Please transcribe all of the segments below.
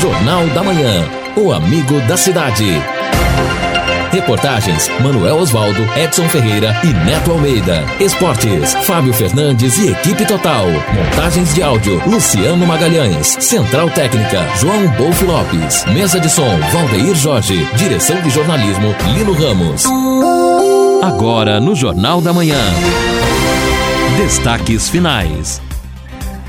Jornal da Manhã. O amigo da cidade. Reportagens: Manuel Osvaldo, Edson Ferreira e Neto Almeida. Esportes: Fábio Fernandes e equipe total. Montagens de áudio: Luciano Magalhães. Central Técnica: João Bolf Lopes. Mesa de som: Valdeir Jorge. Direção de jornalismo: Lino Ramos. Agora no Jornal da Manhã. Destaques finais.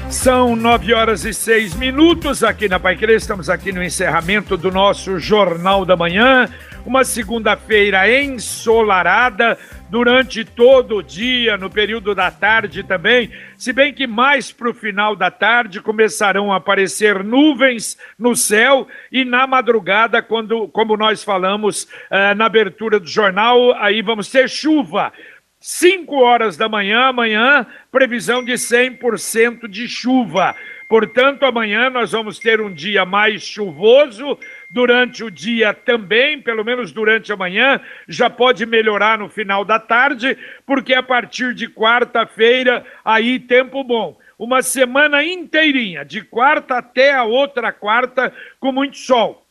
São nove horas e seis minutos aqui na Paiquerê. Estamos aqui no encerramento do nosso Jornal da Manhã. Uma segunda-feira ensolarada durante todo o dia, no período da tarde também. Se bem que mais para o final da tarde começarão a aparecer nuvens no céu e na madrugada, quando, como nós falamos uh, na abertura do jornal, aí vamos ter chuva. 5 horas da manhã, amanhã, previsão de 100% de chuva. Portanto, amanhã nós vamos ter um dia mais chuvoso, durante o dia também, pelo menos durante a manhã, já pode melhorar no final da tarde, porque a partir de quarta-feira, aí tempo bom. Uma semana inteirinha, de quarta até a outra quarta, com muito sol.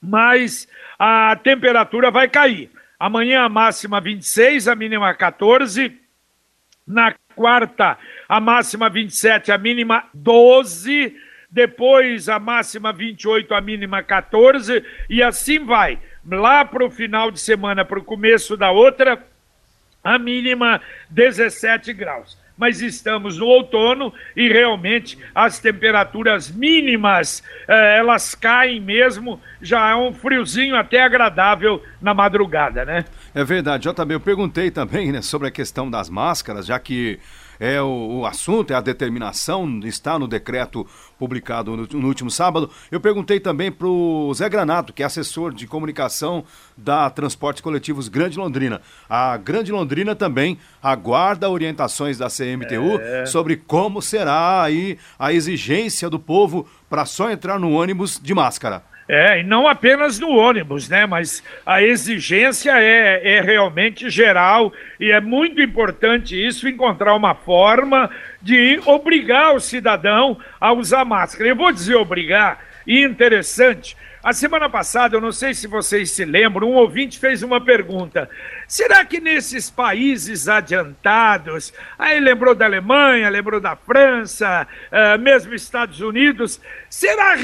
Mas a temperatura vai cair. Amanhã a máxima 26, a mínima 14. Na quarta, a máxima 27, a mínima 12. Depois a máxima 28, a mínima 14. E assim vai. Lá para o final de semana, para o começo da outra, a mínima 17 graus mas estamos no outono e realmente as temperaturas mínimas eh, elas caem mesmo, já é um friozinho até agradável na madrugada, né? É verdade, JB, eu perguntei também né, sobre a questão das máscaras, já que é o, o, assunto, é a determinação, está no decreto publicado no, no último sábado. Eu perguntei também para o Zé Granato, que é assessor de comunicação da Transportes Coletivos Grande Londrina. A Grande Londrina também aguarda orientações da CMTU é. sobre como será aí a exigência do povo para só entrar no ônibus de máscara. É, e não apenas no ônibus, né? Mas a exigência é, é realmente geral e é muito importante isso, encontrar uma forma de obrigar o cidadão a usar máscara. Eu vou dizer obrigar, interessante, a semana passada, eu não sei se vocês se lembram, um ouvinte fez uma pergunta. Será que nesses países adiantados, aí lembrou da Alemanha, lembrou da França, uh, mesmo Estados Unidos, será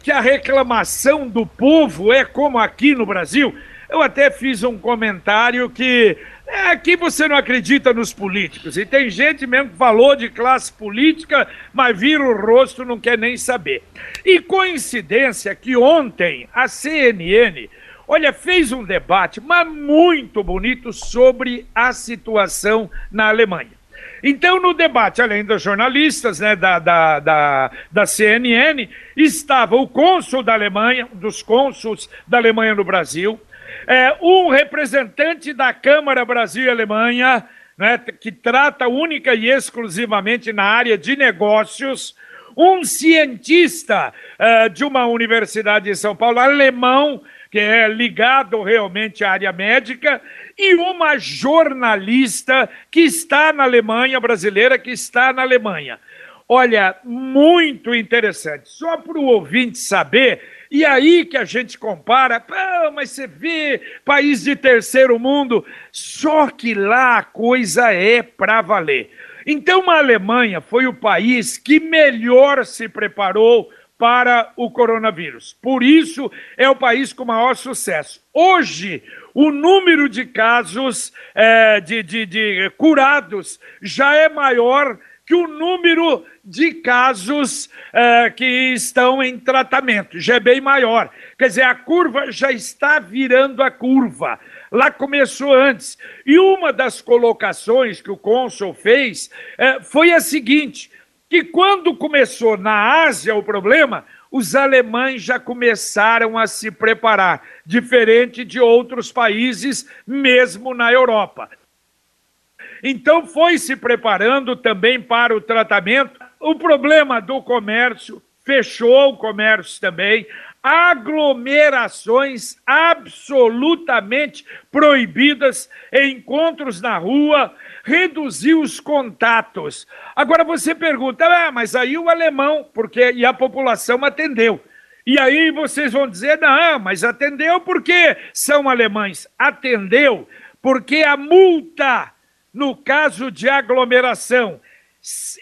que a reclamação do povo é como aqui no Brasil? Eu até fiz um comentário que é, aqui você não acredita nos políticos. E tem gente mesmo que falou de classe política, mas vira o rosto não quer nem saber. E coincidência que ontem a CNN, olha, fez um debate, mas muito bonito, sobre a situação na Alemanha. Então, no debate, além dos jornalistas né, da, da, da, da CNN, estava o cônsul da Alemanha, dos cônsuls da Alemanha no Brasil, é, um representante da Câmara Brasil e Alemanha, né, que trata única e exclusivamente na área de negócios, um cientista uh, de uma universidade em São Paulo, alemão, que é ligado realmente à área médica, e uma jornalista que está na Alemanha, brasileira, que está na Alemanha. Olha, muito interessante. Só para o ouvinte saber e aí que a gente compara, Pô, mas você vê país de terceiro mundo, só que lá a coisa é para valer. Então a Alemanha foi o país que melhor se preparou para o coronavírus. Por isso é o país com maior sucesso. Hoje, o número de casos é, de, de, de curados já é maior que o número de casos uh, que estão em tratamento já é bem maior. Quer dizer, a curva já está virando a curva. Lá começou antes. E uma das colocações que o cônsul fez uh, foi a seguinte: que quando começou na Ásia o problema, os alemães já começaram a se preparar, diferente de outros países, mesmo na Europa. Então foi se preparando também para o tratamento. O problema do comércio fechou o comércio também. Aglomerações absolutamente proibidas, encontros na rua, reduziu os contatos. Agora você pergunta, ah, mas aí o alemão, porque e a população atendeu. E aí vocês vão dizer, não, mas atendeu porque são alemães. Atendeu porque a multa, no caso de aglomeração,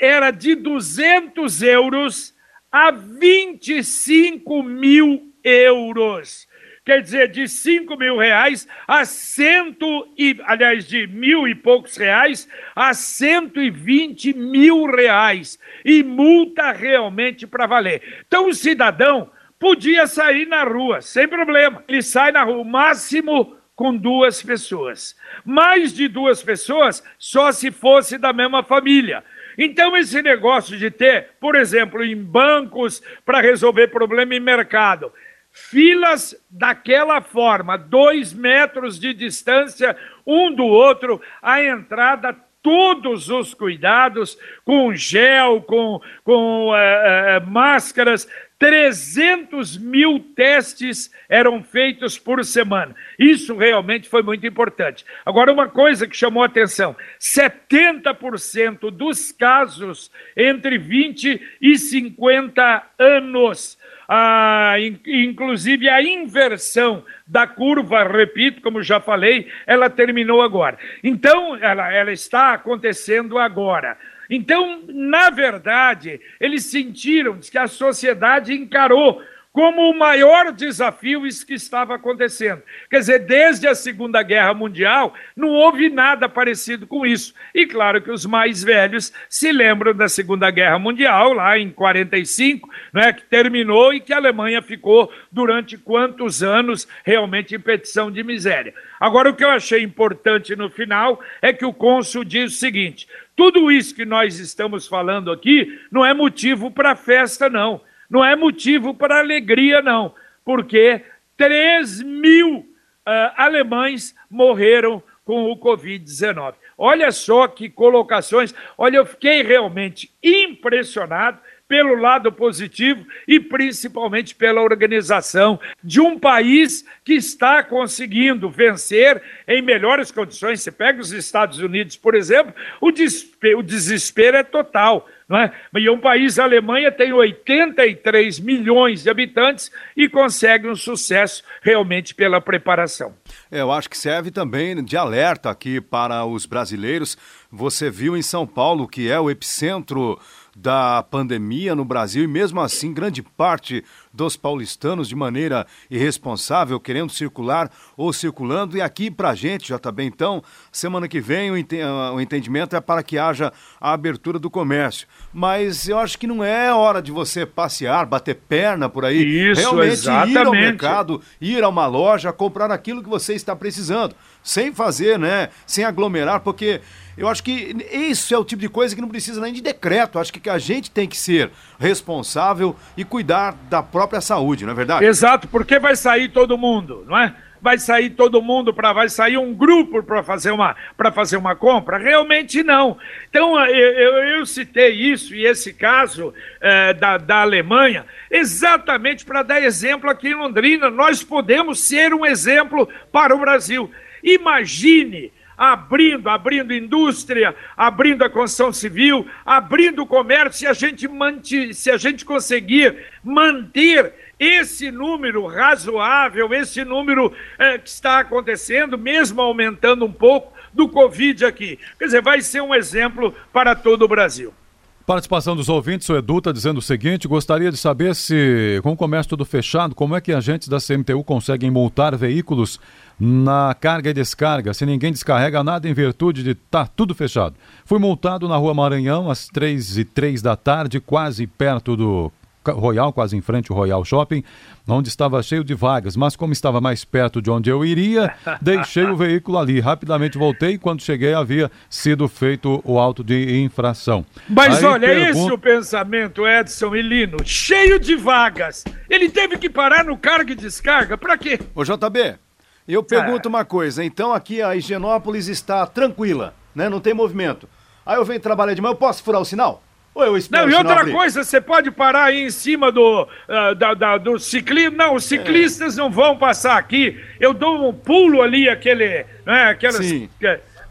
era de 200 euros a 25 mil euros. Quer dizer, de 5 mil reais a cento e, aliás, de mil e poucos reais a 120 mil reais. E multa realmente para valer. Então o cidadão podia sair na rua, sem problema. Ele sai na rua, o máximo com duas pessoas. Mais de duas pessoas, só se fosse da mesma família. Então, esse negócio de ter, por exemplo, em bancos para resolver problema em mercado, filas daquela forma, dois metros de distância um do outro, a entrada todos os cuidados, com gel, com, com uh, uh, máscaras, 300 mil testes eram feitos por semana. Isso realmente foi muito importante. Agora, uma coisa que chamou atenção: 70% dos casos entre 20 e 50 anos. Ah, inclusive a inversão da curva, repito, como já falei, ela terminou agora. Então, ela, ela está acontecendo agora. Então, na verdade, eles sentiram que a sociedade encarou como o maior desafio isso que estava acontecendo. Quer dizer, desde a Segunda Guerra Mundial, não houve nada parecido com isso. E claro que os mais velhos se lembram da Segunda Guerra Mundial, lá em 45, né, que terminou e que a Alemanha ficou durante quantos anos realmente em petição de miséria. Agora, o que eu achei importante no final é que o cônsul diz o seguinte: tudo isso que nós estamos falando aqui não é motivo para festa, não não é motivo para alegria, não, porque 3 mil uh, alemães morreram com o Covid-19. Olha só que colocações. Olha, eu fiquei realmente impressionado pelo lado positivo e principalmente pela organização de um país que está conseguindo vencer em melhores condições. Você pega os Estados Unidos, por exemplo, o o desespero é total. Não é? E um país, a Alemanha, tem 83 milhões de habitantes e consegue um sucesso realmente pela preparação. É, eu acho que serve também de alerta aqui para os brasileiros. Você viu em São Paulo, que é o epicentro da pandemia no Brasil e mesmo assim grande parte dos paulistanos de maneira irresponsável querendo circular ou circulando e aqui pra gente já tá bem então semana que vem o, ah, o entendimento é para que haja a abertura do comércio mas eu acho que não é hora de você passear bater perna por aí Isso, realmente exatamente. ir ao mercado ir a uma loja comprar aquilo que você está precisando sem fazer né sem aglomerar porque eu acho que isso é o tipo de coisa que não precisa nem de decreto. Acho que a gente tem que ser responsável e cuidar da própria saúde, não é verdade? Exato, porque vai sair todo mundo, não é? Vai sair todo mundo para vai sair um grupo para fazer uma para fazer uma compra? Realmente não. Então eu, eu, eu citei isso e esse caso é, da, da Alemanha exatamente para dar exemplo aqui em Londrina. Nós podemos ser um exemplo para o Brasil. Imagine abrindo, abrindo indústria, abrindo a construção civil, abrindo o comércio, se a gente, manti, se a gente conseguir manter esse número razoável, esse número é, que está acontecendo, mesmo aumentando um pouco, do Covid aqui. Quer dizer, vai ser um exemplo para todo o Brasil. Participação dos ouvintes, o Edu está dizendo o seguinte: gostaria de saber se, com o comércio tudo fechado, como é que agentes da CMTU conseguem multar veículos na carga e descarga, se ninguém descarrega nada em virtude de tá tudo fechado. Fui multado na rua Maranhão às três e três da tarde, quase perto do Royal, quase em frente ao Royal Shopping, onde estava cheio de vagas, mas como estava mais perto de onde eu iria, deixei o veículo ali. Rapidamente voltei e quando cheguei havia sido feito o auto de infração. Mas Aí olha, pergunto... esse é o pensamento, Edson e Lino, cheio de vagas. Ele teve que parar no carga e descarga, para quê? Ô JB, eu pergunto ah. uma coisa, então aqui a Higienópolis está tranquila, né? Não tem movimento. Aí eu venho trabalhar de manhã, eu posso furar o sinal? Ou eu espero Não, e outra abrir? coisa, você pode parar aí em cima do, uh, da, da, do ciclismo. Não, os ciclistas é. não vão passar aqui. Eu dou um pulo ali, aquele. Né, aquelas, Sim.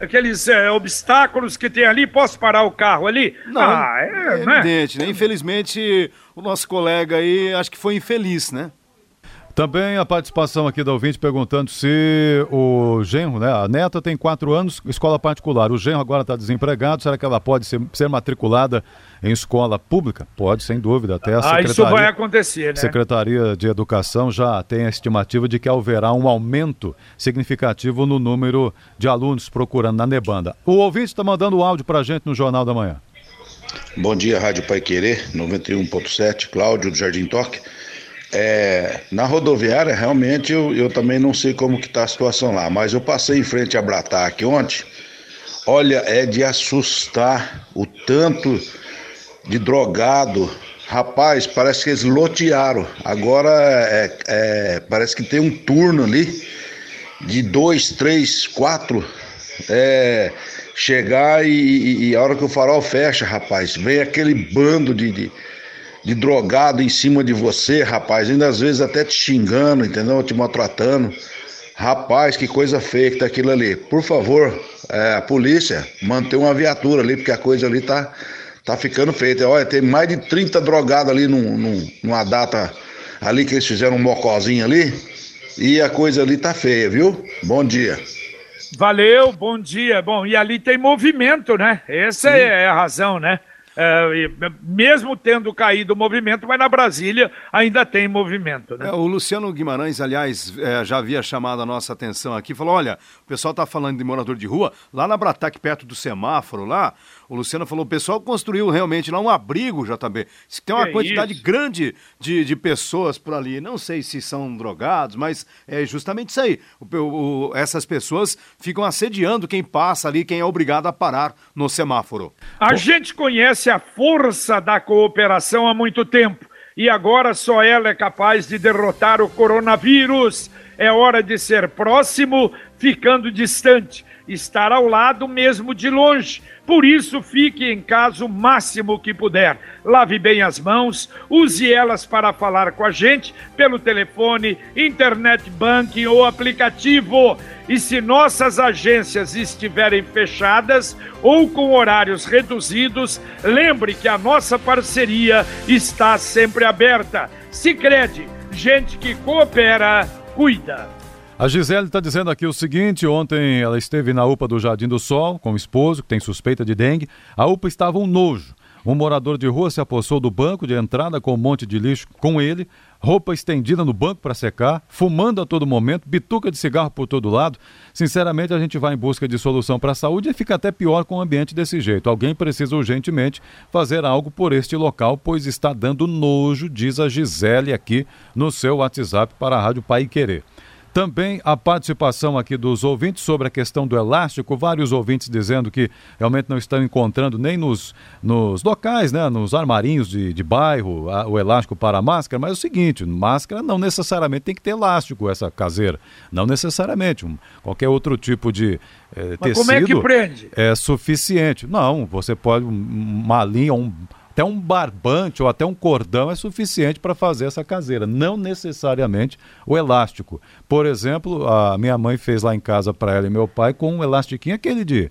aqueles é, obstáculos que tem ali, posso parar o carro ali? Não, ah, é, é evidente, né? Infelizmente, o nosso colega aí, acho que foi infeliz, né? Também a participação aqui da ouvinte perguntando se o genro, né? A neta tem quatro anos, escola particular. O genro agora está desempregado. Será que ela pode ser, ser, matriculada em escola pública? Pode, sem dúvida. Até a ah, isso vai acontecer, né? Secretaria de Educação já tem a estimativa de que haverá um aumento significativo no número de alunos procurando na Nebanda. O ouvinte está mandando o áudio para a gente no Jornal da Manhã. Bom dia, Rádio Pai Querer, 91.7, Cláudio do Jardim Toque. É, na rodoviária, realmente, eu, eu também não sei como que tá a situação lá, mas eu passei em frente a Brataque ontem. Olha, é de assustar o tanto de drogado. Rapaz, parece que eles lotearam. Agora é, é, parece que tem um turno ali de dois, três, quatro. É, chegar e, e, e, a hora que o farol fecha, rapaz, vem aquele bando de, de de drogado em cima de você, rapaz, ainda às vezes até te xingando, entendeu? Te maltratando. Rapaz, que coisa feia que tá aquilo ali. Por favor, é, a polícia, manter uma viatura ali, porque a coisa ali tá, tá ficando feita. Olha, tem mais de 30 drogados ali num, num, numa data ali que eles fizeram um mocozinho ali. E a coisa ali tá feia, viu? Bom dia. Valeu, bom dia. Bom, e ali tem movimento, né? Essa Sim. é a razão, né? É, mesmo tendo caído o movimento, mas na Brasília ainda tem movimento. Né? É, o Luciano Guimarães, aliás, é, já havia chamado a nossa atenção aqui, falou: olha, o pessoal está falando de morador de rua, lá na Brataque, perto do semáforo, lá, o Luciano falou: o pessoal construiu realmente lá um abrigo, JB. Tem uma quantidade isso? grande de, de pessoas por ali. Não sei se são drogados, mas é justamente isso aí. O, o, essas pessoas ficam assediando quem passa ali, quem é obrigado a parar no semáforo. A gente conhece a força da cooperação há muito tempo e agora só ela é capaz de derrotar o coronavírus. É hora de ser próximo, ficando distante estar ao lado mesmo de longe. Por isso, fique em casa o máximo que puder. Lave bem as mãos, use elas para falar com a gente pelo telefone, internet banking ou aplicativo. E se nossas agências estiverem fechadas ou com horários reduzidos, lembre que a nossa parceria está sempre aberta. Se crede, gente que coopera, cuida. A Gisele está dizendo aqui o seguinte: ontem ela esteve na UPA do Jardim do Sol com o esposo, que tem suspeita de dengue. A UPA estava um nojo. Um morador de rua se apossou do banco de entrada com um monte de lixo com ele, roupa estendida no banco para secar, fumando a todo momento, bituca de cigarro por todo lado. Sinceramente, a gente vai em busca de solução para a saúde e fica até pior com o ambiente desse jeito. Alguém precisa urgentemente fazer algo por este local, pois está dando nojo, diz a Gisele aqui no seu WhatsApp para a Rádio Pai Querer. Também a participação aqui dos ouvintes sobre a questão do elástico, vários ouvintes dizendo que realmente não estão encontrando nem nos, nos locais, né, nos armarinhos de, de bairro, a, o elástico para a máscara, mas é o seguinte, máscara não necessariamente tem que ter elástico, essa caseira, não necessariamente, um, qualquer outro tipo de é, tecido como é, que prende? é suficiente. Não, você pode, uma linha, um até um barbante ou até um cordão é suficiente para fazer essa caseira, não necessariamente o elástico. Por exemplo, a minha mãe fez lá em casa para ela e meu pai com um elastiquinho aquele de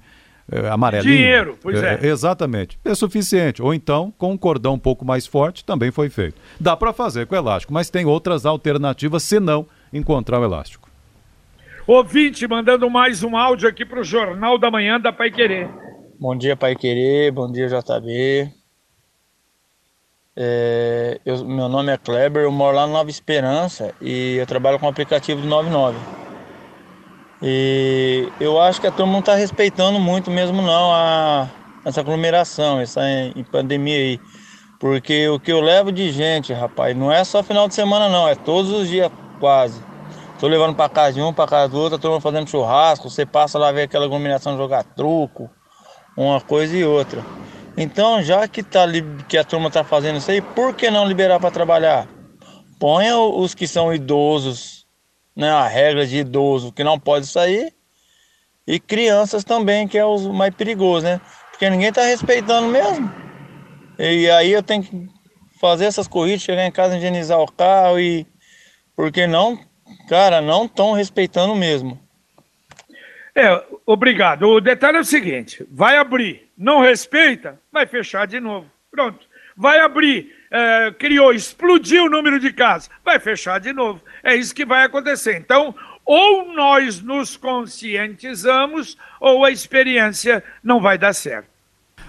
é, amarelinho. Dinheiro, pois é, é. Exatamente. É suficiente. Ou então, com um cordão um pouco mais forte, também foi feito. Dá para fazer com elástico, mas tem outras alternativas se não encontrar o elástico. Ouvinte, mandando mais um áudio aqui para o Jornal da Manhã da Pai Querer. Bom dia, Pai Querer. Bom dia, JB. É, eu, meu nome é Kleber, eu moro lá no Nova Esperança e eu trabalho com o aplicativo do 99. E eu acho que a turma não está respeitando muito mesmo não a, essa aglomeração, essa em, em pandemia aí. Porque o que eu levo de gente, rapaz, não é só final de semana não, é todos os dias quase. Tô levando para casa de um, para casa do outro, a turma fazendo churrasco, você passa lá ver aquela aglomeração jogar truco, uma coisa e outra. Então, já que, tá, que a turma está fazendo isso aí, por que não liberar para trabalhar? Ponha os que são idosos, né, a regra de idoso que não pode sair, e crianças também, que é o mais perigoso, né? Porque ninguém está respeitando mesmo. E aí eu tenho que fazer essas corridas, chegar em casa, higienizar o carro e. Porque não, cara, não estão respeitando mesmo. É, obrigado. O detalhe é o seguinte: vai abrir, não respeita, vai fechar de novo. Pronto. Vai abrir, é, criou, explodiu o número de casas, vai fechar de novo. É isso que vai acontecer. Então, ou nós nos conscientizamos, ou a experiência não vai dar certo.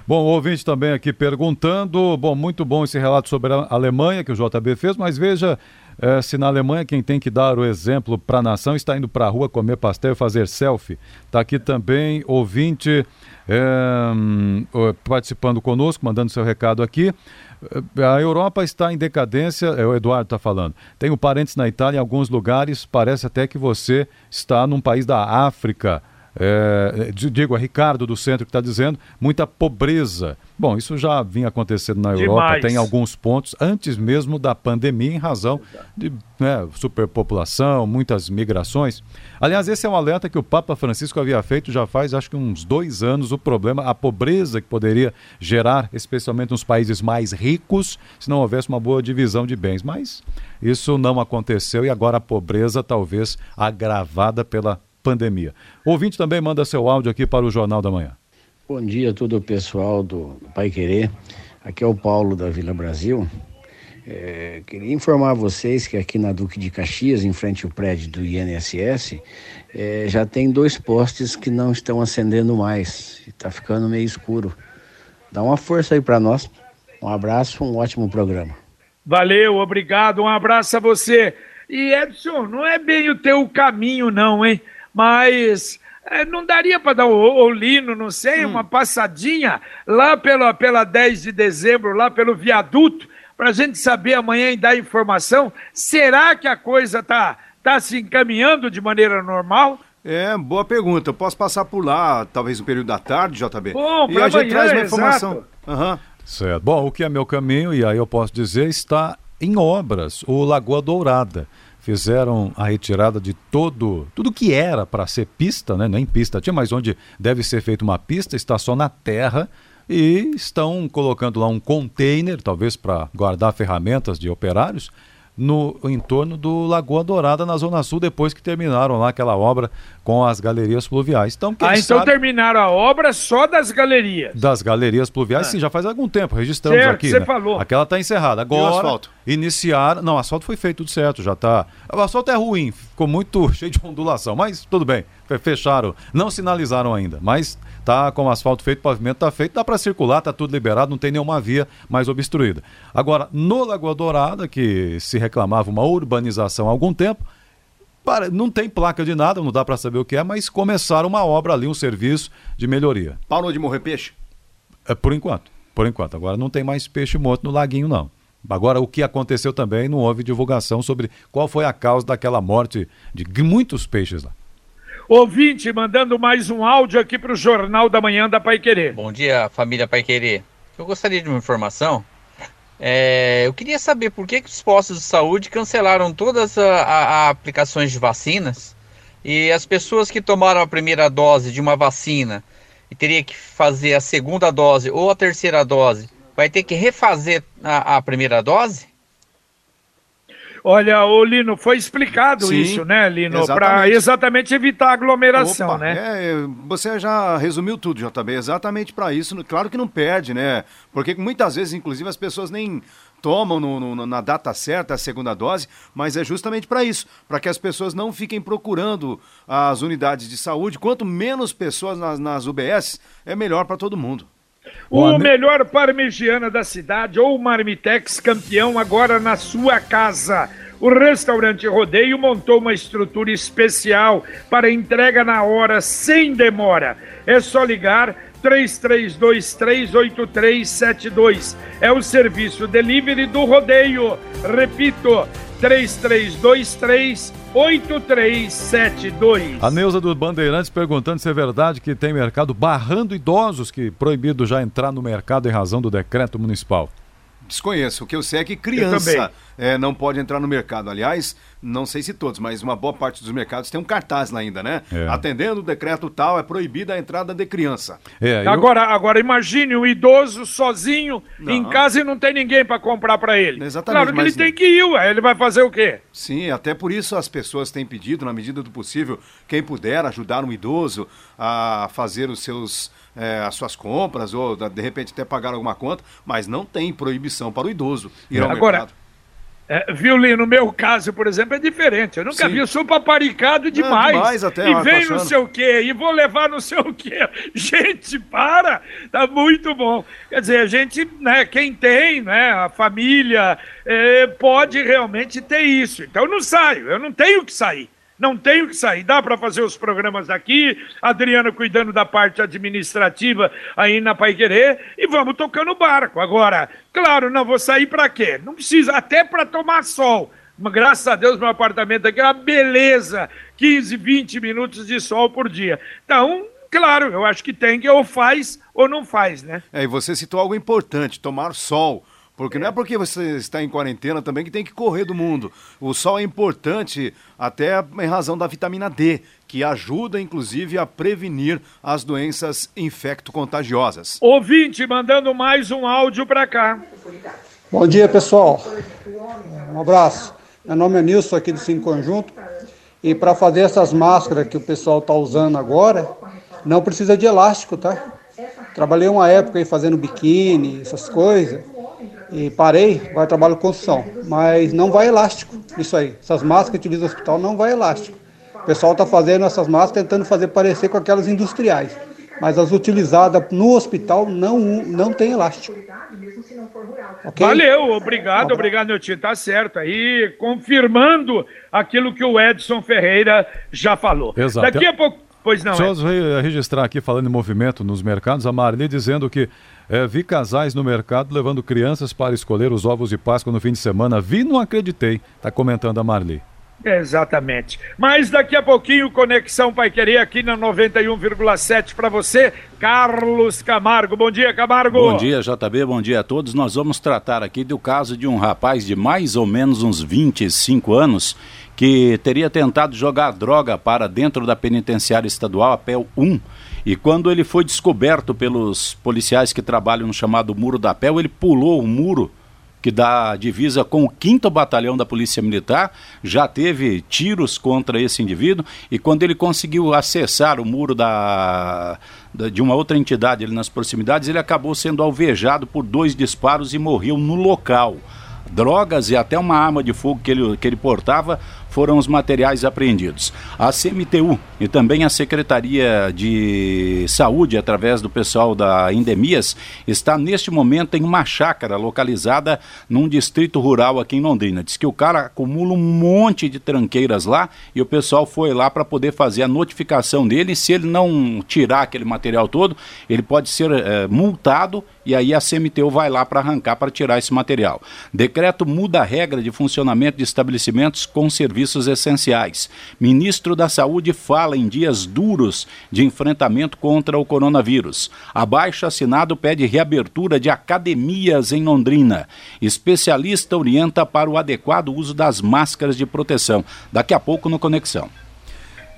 Bom, ouvinte também aqui perguntando, bom, muito bom esse relato sobre a Alemanha que o JB fez, mas veja é, se na Alemanha quem tem que dar o exemplo para a nação está indo para a rua comer pastel e fazer selfie. Está aqui também ouvinte é, participando conosco, mandando seu recado aqui. A Europa está em decadência, é o Eduardo está falando. Tenho parentes na Itália em alguns lugares, parece até que você está num país da África é, digo, é Ricardo do Centro que está dizendo, muita pobreza. Bom, isso já vinha acontecendo na Europa, Demais. tem alguns pontos, antes mesmo da pandemia, em razão de né, superpopulação, muitas migrações. Aliás, esse é um alerta que o Papa Francisco havia feito já faz, acho que uns dois anos, o problema, a pobreza que poderia gerar, especialmente nos países mais ricos, se não houvesse uma boa divisão de bens. Mas isso não aconteceu e agora a pobreza talvez agravada pela pandemia. O ouvinte também manda seu áudio aqui para o Jornal da Manhã. Bom dia a todo o pessoal do Pai Querer. Aqui é o Paulo da Vila Brasil. É, queria informar vocês que aqui na Duque de Caxias, em frente ao prédio do INSS, é, já tem dois postes que não estão acendendo mais. Está ficando meio escuro. Dá uma força aí para nós. Um abraço, um ótimo programa. Valeu, obrigado, um abraço a você. E Edson, não é bem o teu caminho, não, hein? Mas é, não daria para dar o, o, Lino, não sei, hum. uma passadinha lá pela, pela 10 de dezembro, lá pelo viaduto, para a gente saber amanhã e dar informação. Será que a coisa está tá se encaminhando de maneira normal? É, boa pergunta. Eu posso passar por lá, talvez no período da tarde, JB? Bom, e a gente traz uma informação. Uhum. Certo. Bom, o que é meu caminho, e aí eu posso dizer, está em obras, o Lagoa Dourada fizeram a retirada de todo, tudo que era para ser pista, né? nem pista tinha, mas onde deve ser feita uma pista, está só na terra e estão colocando lá um container, talvez para guardar ferramentas de operários, no entorno do Lagoa Dourada, na Zona Sul, depois que terminaram lá aquela obra com as galerias pluviais. Então, ah, então sabe... terminaram a obra só das galerias. Das galerias pluviais, ah. sim, já faz algum tempo, registramos certo, aqui. Você né? falou. Aquela está encerrada. Agora, e o asfalto? iniciar. Não, o asfalto foi feito tudo certo, já está. O asfalto é ruim, ficou muito cheio de ondulação, mas tudo bem, fecharam. Não sinalizaram ainda, mas tá com o asfalto feito, o pavimento tá feito, dá para circular, tá tudo liberado, não tem nenhuma via mais obstruída. Agora, no Lagoa Dourada, que se reclamava uma urbanização há algum tempo, para, não tem placa de nada, não dá para saber o que é, mas começaram uma obra ali, um serviço de melhoria. Parou de morrer peixe? É, por enquanto, por enquanto. Agora não tem mais peixe morto no laguinho, não. Agora, o que aconteceu também, não houve divulgação sobre qual foi a causa daquela morte de muitos peixes lá. Ouvinte mandando mais um áudio aqui para o Jornal da Manhã da Pai Querer. Bom dia, família Pai Querer. Eu gostaria de uma informação. É, eu queria saber por que, que os postos de saúde cancelaram todas as aplicações de vacinas e as pessoas que tomaram a primeira dose de uma vacina e teria que fazer a segunda dose ou a terceira dose, vai ter que refazer a, a primeira dose? Olha, o Lino, foi explicado Sim, isso, né, Lino? Para exatamente evitar aglomeração, Opa, né? É, você já resumiu tudo, JB. Exatamente para isso. Claro que não perde, né? Porque muitas vezes, inclusive, as pessoas nem tomam no, no, na data certa a segunda dose, mas é justamente para isso, para que as pessoas não fiquem procurando as unidades de saúde. Quanto menos pessoas nas, nas UBS, é melhor para todo mundo. O melhor parmegiana da cidade ou Marmitex campeão agora na sua casa. O restaurante Rodeio montou uma estrutura especial para entrega na hora, sem demora. É só ligar 33238372. É o serviço delivery do Rodeio. Repito, 3323 8372. A Neuza do Bandeirantes perguntando se é verdade que tem mercado barrando idosos que proibido já entrar no mercado em razão do decreto municipal. Desconheço. O que eu sei é que criança é, não pode entrar no mercado. Aliás, não sei se todos, mas uma boa parte dos mercados tem um cartaz lá ainda, né? É. Atendendo o decreto tal, é proibida a entrada de criança. É, eu... agora, agora, imagine um idoso sozinho não. em casa e não tem ninguém para comprar para ele. Exatamente. Claro que ele tem que ir, ué. ele vai fazer o quê? Sim, até por isso as pessoas têm pedido, na medida do possível, quem puder ajudar um idoso a fazer os seus é, as suas compras ou de repente até pagar alguma conta, mas não tem proibição para o idoso ir ao Agora, mercado. É, viu, Lino? No meu caso, por exemplo, é diferente. Eu nunca Sim. vi, eu sou paparicado demais. Não, demais até, e vem não sei o quê, e vou levar não sei o quê. Gente, para! Tá muito bom. Quer dizer, a gente, né, quem tem, né, a família, é, pode realmente ter isso. Então eu não saio, eu não tenho que sair não tenho que sair. Dá para fazer os programas daqui, Adriana cuidando da parte administrativa aí na Pai Querer e vamos tocando o barco. Agora, claro, não vou sair para quê? Não precisa, até para tomar sol. Graças a Deus, meu apartamento aqui é uma beleza. 15, 20 minutos de sol por dia. Então, claro, eu acho que tem que ou faz ou não faz, né? É, e você citou algo importante, tomar sol. Porque não é porque você está em quarentena também que tem que correr do mundo. O sol é importante até em razão da vitamina D, que ajuda inclusive a prevenir as doenças infecto-contagiosas. Ouvinte, mandando mais um áudio para cá. Bom dia, pessoal. Um abraço. Meu nome é Nilson aqui do Cinco Conjunto. E para fazer essas máscaras que o pessoal está usando agora, não precisa de elástico, tá? Trabalhei uma época aí fazendo biquíni, essas coisas e parei, vai trabalho com construção. Mas não vai elástico isso aí. Essas máscaras que utiliza no hospital não vai elástico. O pessoal está fazendo essas máscaras tentando fazer parecer com aquelas industriais. Mas as utilizadas no hospital não, não tem elástico. Okay? Valeu, obrigado, obrigado, meu tio. Tá certo aí, confirmando aquilo que o Edson Ferreira já falou. Exato. Daqui a pouco. Pois não. Só é. registrar aqui, falando em movimento nos mercados, a Marli dizendo que é, vi casais no mercado levando crianças para escolher os ovos de Páscoa no fim de semana. Vi, não acreditei. Está comentando a Marli. Exatamente. Mas daqui a pouquinho, Conexão Pai Querer aqui na 91,7 para você, Carlos Camargo. Bom dia, Camargo. Bom dia, JB. Bom dia a todos. Nós vamos tratar aqui do caso de um rapaz de mais ou menos uns 25 anos que teria tentado jogar droga para dentro da penitenciária estadual, a PEL 1 e quando ele foi descoberto pelos policiais que trabalham no chamado Muro da Pé, ele pulou o muro que dá divisa com o 5 Batalhão da Polícia Militar, já teve tiros contra esse indivíduo e quando ele conseguiu acessar o muro da, da, de uma outra entidade ali nas proximidades, ele acabou sendo alvejado por dois disparos e morreu no local. Drogas e até uma arma de fogo que ele, que ele portava foram os materiais apreendidos. A CMTU e também a Secretaria de Saúde, através do pessoal da Endemias, está neste momento em uma chácara localizada num distrito rural aqui em Londrina. Diz que o cara acumula um monte de tranqueiras lá e o pessoal foi lá para poder fazer a notificação dele. Se ele não tirar aquele material todo, ele pode ser é, multado e aí a CMTU vai lá para arrancar para tirar esse material. Decreto muda a regra de funcionamento de estabelecimentos com serviços essenciais. Ministro da Saúde fala em dias duros de enfrentamento contra o coronavírus. Abaixo assinado pede reabertura de academias em Londrina. Especialista orienta para o adequado uso das máscaras de proteção. Daqui a pouco no Conexão.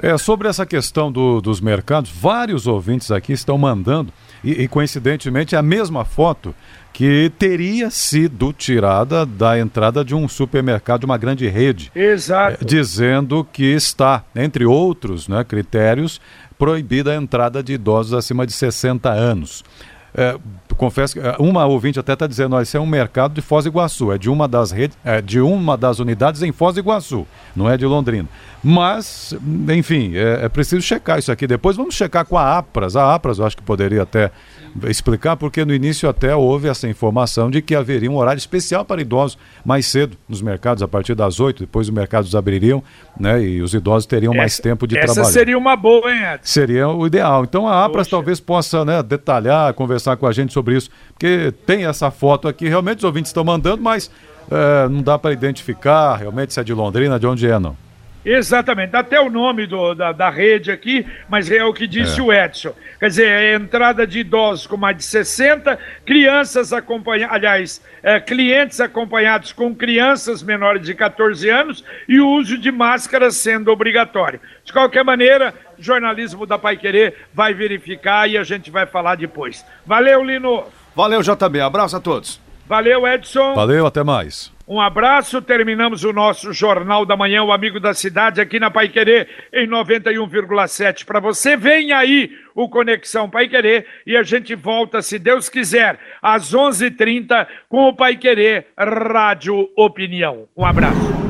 É, sobre essa questão do, dos mercados, vários ouvintes aqui estão mandando, e, e coincidentemente é a mesma foto que teria sido tirada da entrada de um supermercado de uma grande rede. Exato. Dizendo que está, entre outros né, critérios, proibida a entrada de idosos acima de 60 anos. É, confesso que é, uma ouvinte até está dizendo, ó, esse é um mercado de Foz do Iguaçu, é de uma das redes, é de uma das unidades em Foz do Iguaçu, não é de Londrina. Mas, enfim, é, é preciso checar isso aqui. Depois vamos checar com a APRAS. A APRAS eu acho que poderia até explicar, porque no início até houve essa informação de que haveria um horário especial para idosos mais cedo nos mercados, a partir das 8, depois os mercados abririam, né? E os idosos teriam essa, mais tempo de essa trabalho. Essa seria uma boa, hein, Edson? Seria o ideal. Então a APRAS Poxa. talvez possa né, detalhar, conversar com a gente sobre isso, porque tem essa foto aqui, realmente os ouvintes estão mandando, mas é, não dá para identificar realmente se é de Londrina, de onde é, não. Exatamente, até o nome do, da, da rede aqui, mas é o que disse é. o Edson. Quer dizer, é entrada de idosos com mais de 60, crianças acompanhadas, aliás, é, clientes acompanhados com crianças menores de 14 anos e o uso de máscaras sendo obrigatório. De qualquer maneira, o jornalismo da Pai Querer vai verificar e a gente vai falar depois. Valeu, Lino! Valeu, JB. Abraço a todos. Valeu, Edson. Valeu, até mais. Um abraço, terminamos o nosso Jornal da Manhã, o Amigo da Cidade, aqui na Pai Querer, em 91,7 para você. Vem aí o Conexão Pai Querer e a gente volta, se Deus quiser, às 11:30 h 30 com o Pai Querer Rádio Opinião. Um abraço.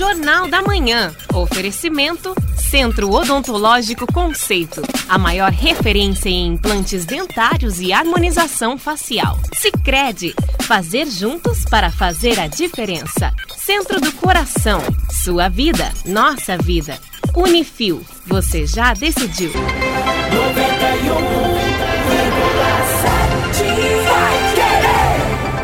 Jornal da Manhã. Oferecimento Centro Odontológico Conceito. A maior referência em implantes dentários e harmonização facial. Sicredi Fazer juntos para fazer a diferença. Centro do Coração. Sua vida, nossa vida. Unifil. Você já decidiu. 91,7